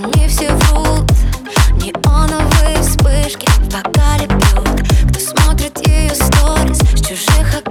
Они все врут, неоновые вспышки В бокале пьют, кто смотрит ее сторис С чужих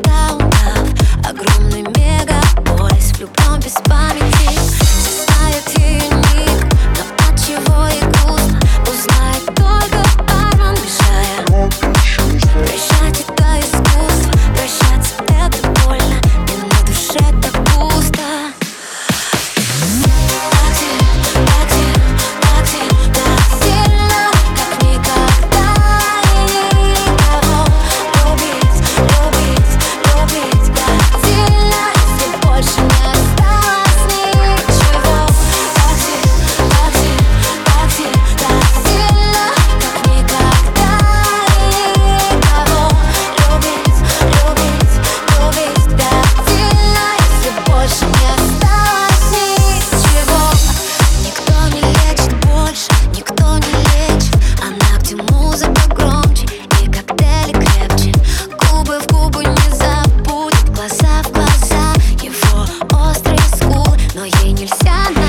ей нельзя